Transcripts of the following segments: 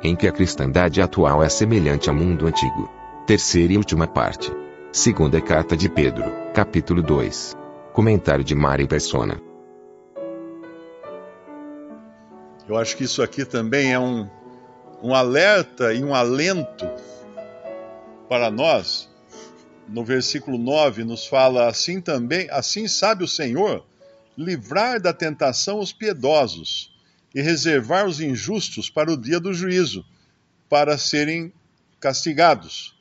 Em que a cristandade atual é semelhante ao mundo antigo. Terceira e última parte. Segunda carta de Pedro, capítulo 2. Comentário de Mari Persona. Eu acho que isso aqui também é um, um alerta e um alento para nós. No versículo 9 nos fala assim também, assim sabe o Senhor livrar da tentação os piedosos e reservar os injustos para o dia do juízo, para serem castigados.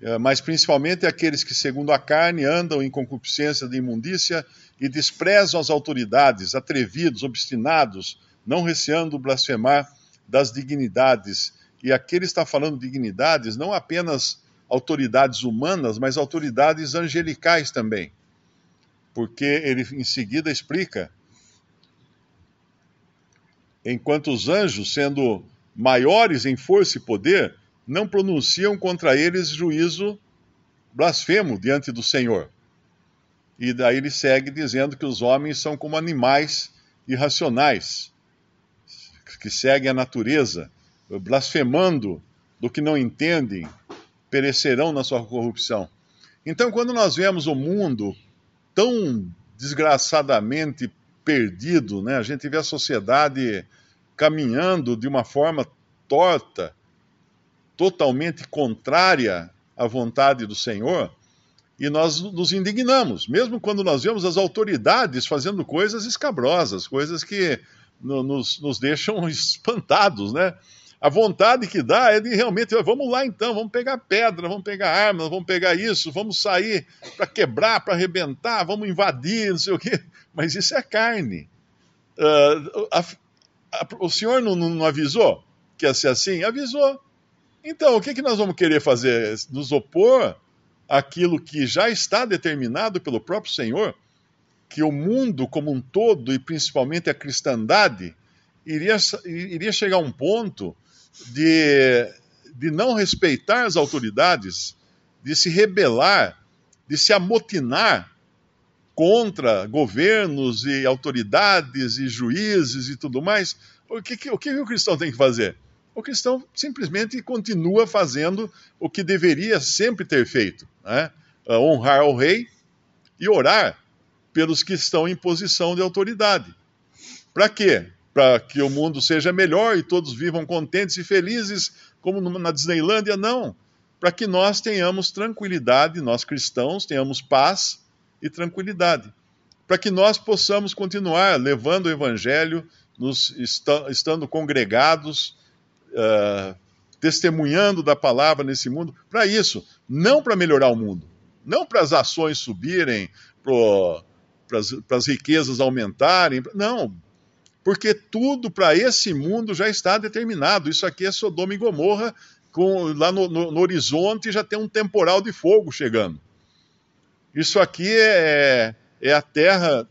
É, mas principalmente aqueles que, segundo a carne, andam em concupiscência de imundícia e desprezam as autoridades, atrevidos, obstinados, não receando blasfemar das dignidades. E aqui ele está falando de dignidades, não apenas autoridades humanas, mas autoridades angelicais também. Porque ele em seguida explica: enquanto os anjos, sendo maiores em força e poder, não pronunciam contra eles juízo blasfemo diante do Senhor. E daí ele segue dizendo que os homens são como animais irracionais que seguem a natureza, blasfemando do que não entendem, perecerão na sua corrupção. Então, quando nós vemos o mundo tão desgraçadamente perdido, né? a gente vê a sociedade caminhando de uma forma torta, totalmente contrária à vontade do Senhor, e nós nos indignamos, mesmo quando nós vemos as autoridades fazendo coisas escabrosas, coisas que nos, nos deixam espantados, né? A vontade que dá é de realmente, vamos lá então, vamos pegar pedra, vamos pegar armas, vamos pegar isso, vamos sair para quebrar, para arrebentar, vamos invadir, não sei o quê. Mas isso é carne. Uh, a, a, o senhor não, não, avisou que ia ser assim? Avisou. Então, o que, que nós vamos querer fazer? Nos opor àquilo que já está determinado pelo próprio Senhor? que o mundo como um todo, e principalmente a cristandade, iria, iria chegar a um ponto de, de não respeitar as autoridades, de se rebelar, de se amotinar contra governos e autoridades e juízes e tudo mais. O que, o que o cristão tem que fazer? O cristão simplesmente continua fazendo o que deveria sempre ter feito: né? honrar o rei e orar pelos que estão em posição de autoridade. Para quê? Para que o mundo seja melhor e todos vivam contentes e felizes, como na Disneylândia? Não. Para que nós tenhamos tranquilidade, nós cristãos tenhamos paz e tranquilidade. Para que nós possamos continuar levando o Evangelho, nos, estando congregados, uh, testemunhando da palavra nesse mundo. Para isso, não para melhorar o mundo, não para as ações subirem, para para as riquezas aumentarem. Não, porque tudo para esse mundo já está determinado. Isso aqui é Sodoma e Gomorra, com, lá no, no, no, horizonte já tem um temporal de fogo chegando. Isso aqui é, é a terra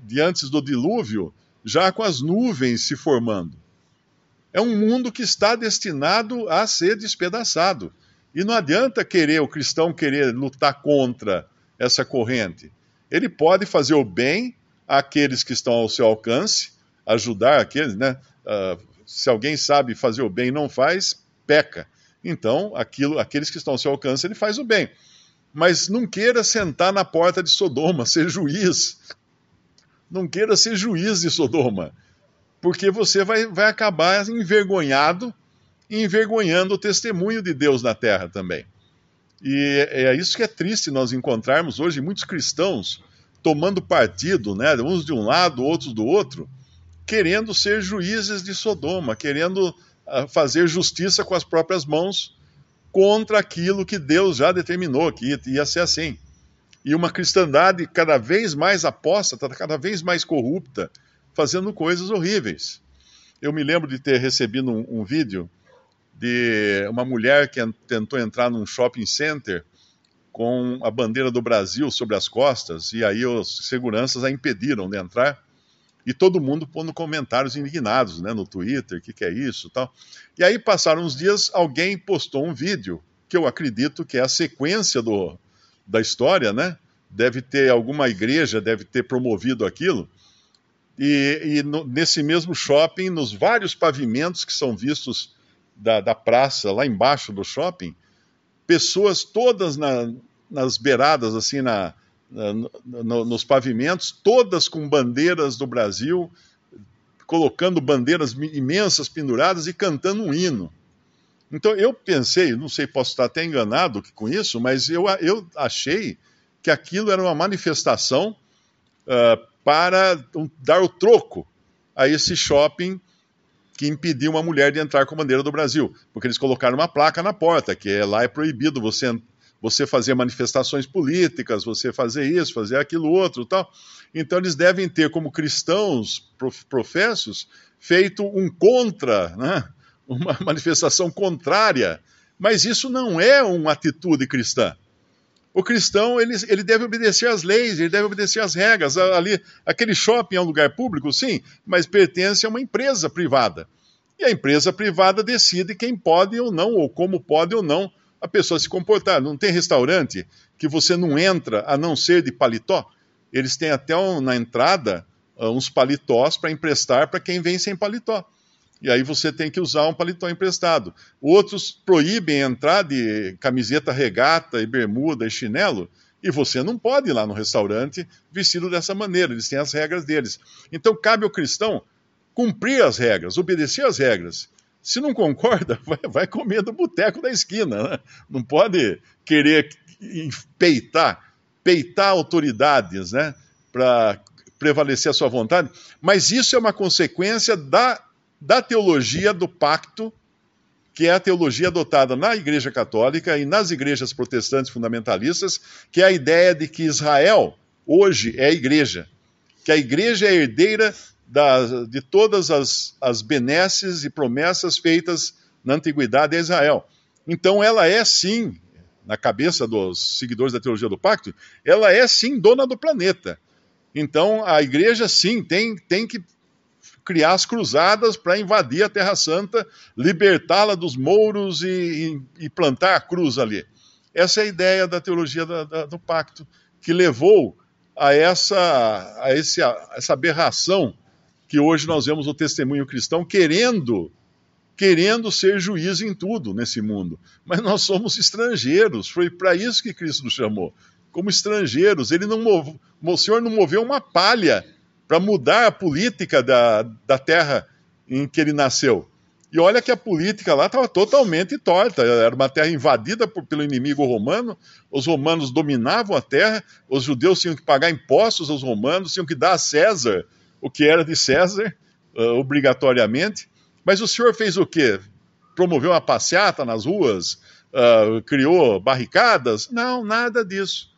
de antes do dilúvio, já com as nuvens se formando. É um mundo que está destinado a ser despedaçado. E não adianta querer o cristão querer lutar contra essa corrente. Ele pode fazer o bem àqueles que estão ao seu alcance, ajudar aqueles, né? Uh, se alguém sabe fazer o bem e não faz, peca. Então, aquilo, aqueles que estão ao seu alcance, ele faz o bem. Mas não queira sentar na porta de Sodoma, ser juiz. Não queira ser juiz de Sodoma. Porque você vai, vai acabar envergonhado e envergonhando o testemunho de Deus na terra também. E é isso que é triste nós encontrarmos hoje muitos cristãos tomando partido, né, uns de um lado, outros do outro, querendo ser juízes de Sodoma, querendo uh, fazer justiça com as próprias mãos contra aquilo que Deus já determinou que ia ser assim. E uma cristandade cada vez mais apóstata, cada vez mais corrupta, fazendo coisas horríveis. Eu me lembro de ter recebido um, um vídeo de uma mulher que tentou entrar num shopping center com a bandeira do Brasil sobre as costas, e aí os seguranças a impediram de entrar, e todo mundo pondo comentários indignados né, no Twitter, o que, que é isso tal. E aí passaram uns dias, alguém postou um vídeo, que eu acredito que é a sequência do, da história, né? Deve ter alguma igreja, deve ter promovido aquilo, e, e no, nesse mesmo shopping, nos vários pavimentos que são vistos da, da praça, lá embaixo do shopping, pessoas todas na, nas beiradas, assim, na, na no, nos pavimentos, todas com bandeiras do Brasil, colocando bandeiras imensas penduradas e cantando um hino. Então eu pensei, não sei, posso estar até enganado com isso, mas eu, eu achei que aquilo era uma manifestação uh, para dar o troco a esse shopping que impediu uma mulher de entrar com a bandeira do Brasil, porque eles colocaram uma placa na porta, que é, lá é proibido você, você fazer manifestações políticas, você fazer isso, fazer aquilo outro tal. Então eles devem ter, como cristãos professos, feito um contra, né? uma manifestação contrária, mas isso não é uma atitude cristã. O cristão ele, ele deve obedecer às leis, ele deve obedecer às regras. Ali, aquele shopping é um lugar público, sim, mas pertence a uma empresa privada. E a empresa privada decide quem pode ou não, ou como pode ou não a pessoa se comportar. Não tem restaurante que você não entra a não ser de paletó. Eles têm até um, na entrada uh, uns paletós para emprestar para quem vem sem paletó. E aí você tem que usar um paletó emprestado. Outros proíbem entrar de camiseta regata e bermuda e chinelo, e você não pode ir lá no restaurante vestido dessa maneira, eles têm as regras deles. Então cabe ao cristão cumprir as regras, obedecer as regras. Se não concorda, vai, vai comer do boteco da esquina. Né? Não pode querer peitar, peitar autoridades né? para prevalecer a sua vontade. Mas isso é uma consequência da da teologia do pacto, que é a teologia adotada na Igreja Católica e nas igrejas protestantes fundamentalistas, que é a ideia de que Israel hoje é a igreja, que a igreja é herdeira da, de todas as, as benesses e promessas feitas na antiguidade a Israel. Então ela é sim, na cabeça dos seguidores da teologia do pacto, ela é sim dona do planeta. Então a igreja sim tem, tem que criar as cruzadas para invadir a Terra Santa, libertá-la dos mouros e, e, e, plantar a cruz ali. Essa é a ideia da teologia da, da, do pacto, que levou a essa, a, esse, a essa aberração que hoje nós vemos o testemunho cristão querendo querendo ser juiz em tudo nesse mundo. Mas nós somos estrangeiros, foi para isso que Cristo nos chamou. Como estrangeiros, ele não move, o Senhor não moveu uma palha para mudar a política da, da terra em que ele nasceu. E olha que a política lá estava totalmente torta. Era uma terra invadida por, pelo inimigo romano, os romanos dominavam a terra, os judeus tinham que pagar impostos aos romanos, tinham que dar a César o que era de César, uh, obrigatoriamente. Mas o senhor fez o quê? Promoveu uma passeata nas ruas? Uh, criou barricadas? Não, nada disso.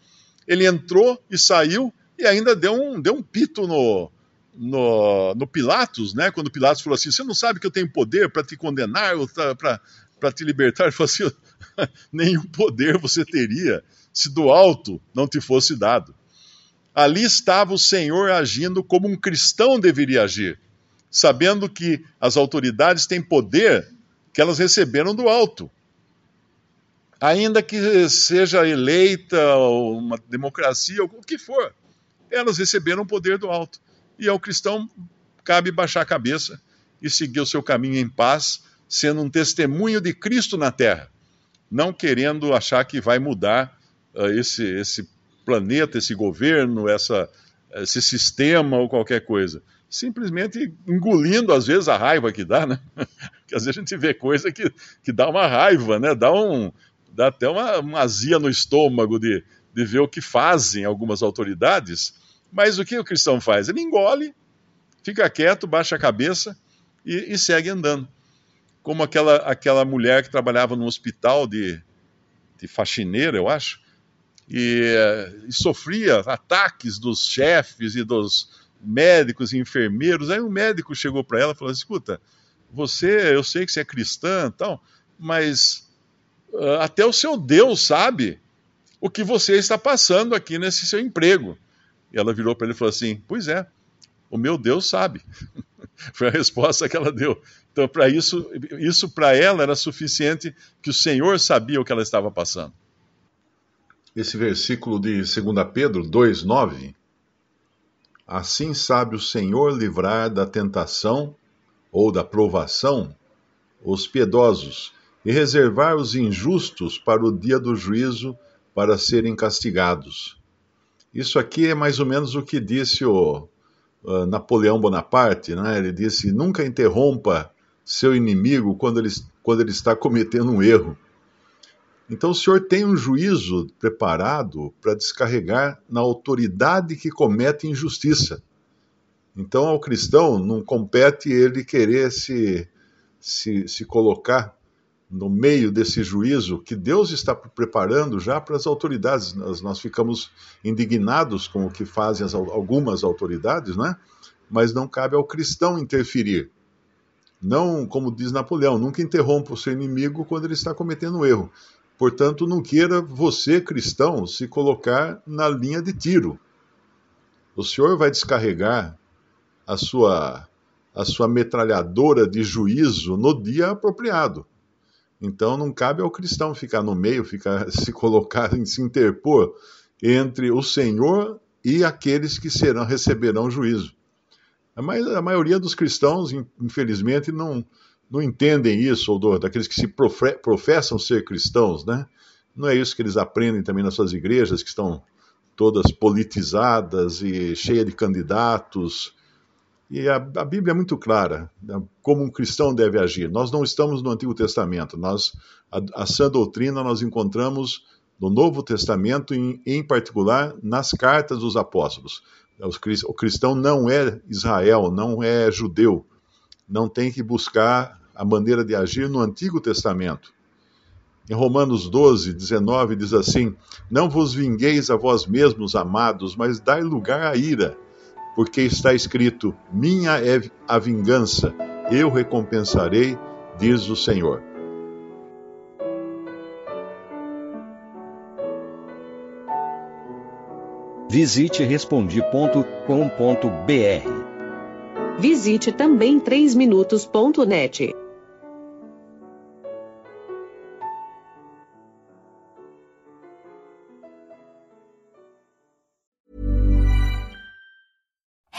Ele entrou e saiu e ainda deu um, deu um pito no, no, no Pilatos, né? Quando Pilatos falou assim: Você não sabe que eu tenho poder para te condenar ou para te libertar? Ele falou assim: Nenhum poder você teria se do alto não te fosse dado. Ali estava o Senhor agindo como um cristão deveria agir, sabendo que as autoridades têm poder que elas receberam do alto ainda que seja eleita uma democracia, ou o que for elas receberam o poder do alto. E ao cristão cabe baixar a cabeça e seguir o seu caminho em paz, sendo um testemunho de Cristo na terra, não querendo achar que vai mudar uh, esse, esse planeta, esse governo, essa, esse sistema ou qualquer coisa. Simplesmente engolindo, às vezes, a raiva que dá, né? Porque às vezes a gente vê coisa que, que dá uma raiva, né? Dá, um, dá até uma, uma azia no estômago de, de ver o que fazem algumas autoridades, mas o que o cristão faz? Ele engole, fica quieto, baixa a cabeça e, e segue andando. Como aquela, aquela mulher que trabalhava no hospital de, de faxineira, eu acho, e, e, sofria ataques dos chefes e dos, médicos e enfermeiros. Aí um médico chegou para ela e falou: escuta, você, eu sei que você é cristã, tal, mas uh, até o seu Deus sabe o que você está passando aqui nesse seu emprego. E ela virou para ele e falou assim: Pois é, o meu Deus sabe. Foi a resposta que ela deu. Então, para isso, isso para ela era suficiente que o Senhor sabia o que ela estava passando. Esse versículo de 2 Pedro 2:9 Assim sabe o Senhor livrar da tentação ou da provação os piedosos e reservar os injustos para o dia do juízo para serem castigados. Isso aqui é mais ou menos o que disse o uh, Napoleão Bonaparte, né? ele disse: nunca interrompa seu inimigo quando ele, quando ele está cometendo um erro. Então o Senhor tem um juízo preparado para descarregar na autoridade que comete injustiça. Então ao cristão não compete ele querer se, se, se colocar no meio desse juízo que Deus está preparando já para as autoridades. Nós, nós ficamos indignados com o que fazem as, algumas autoridades, né? mas não cabe ao cristão interferir. Não, como diz Napoleão, nunca interrompa o seu inimigo quando ele está cometendo um erro. Portanto, não queira você, cristão, se colocar na linha de tiro. O Senhor vai descarregar a sua, a sua metralhadora de juízo no dia apropriado. Então não cabe ao cristão ficar no meio, ficar se colocar, se interpor entre o Senhor e aqueles que serão receberão juízo. Mas a maioria dos cristãos, infelizmente, não, não entendem isso, ou daqueles que se professam ser cristãos, né? Não é isso que eles aprendem também nas suas igrejas, que estão todas politizadas e cheias de candidatos, e a, a, Bíblia é muito clara né, como um cristão deve agir. Nós não estamos no Antigo Testamento. Nós, a, a sã doutrina nós encontramos no Novo Testamento, em, em particular nas cartas dos apóstolos. O cristão não é Israel, não é judeu. Não tem que buscar a maneira de agir no Antigo Testamento. Em Romanos 12, 19, diz assim: Não vos vingueis a vós mesmos, amados, mas dai lugar à ira porque está escrito: Minha é a vingança, eu recompensarei, diz o Senhor. Visite respondi.com.br. Visite também 3minutos.net.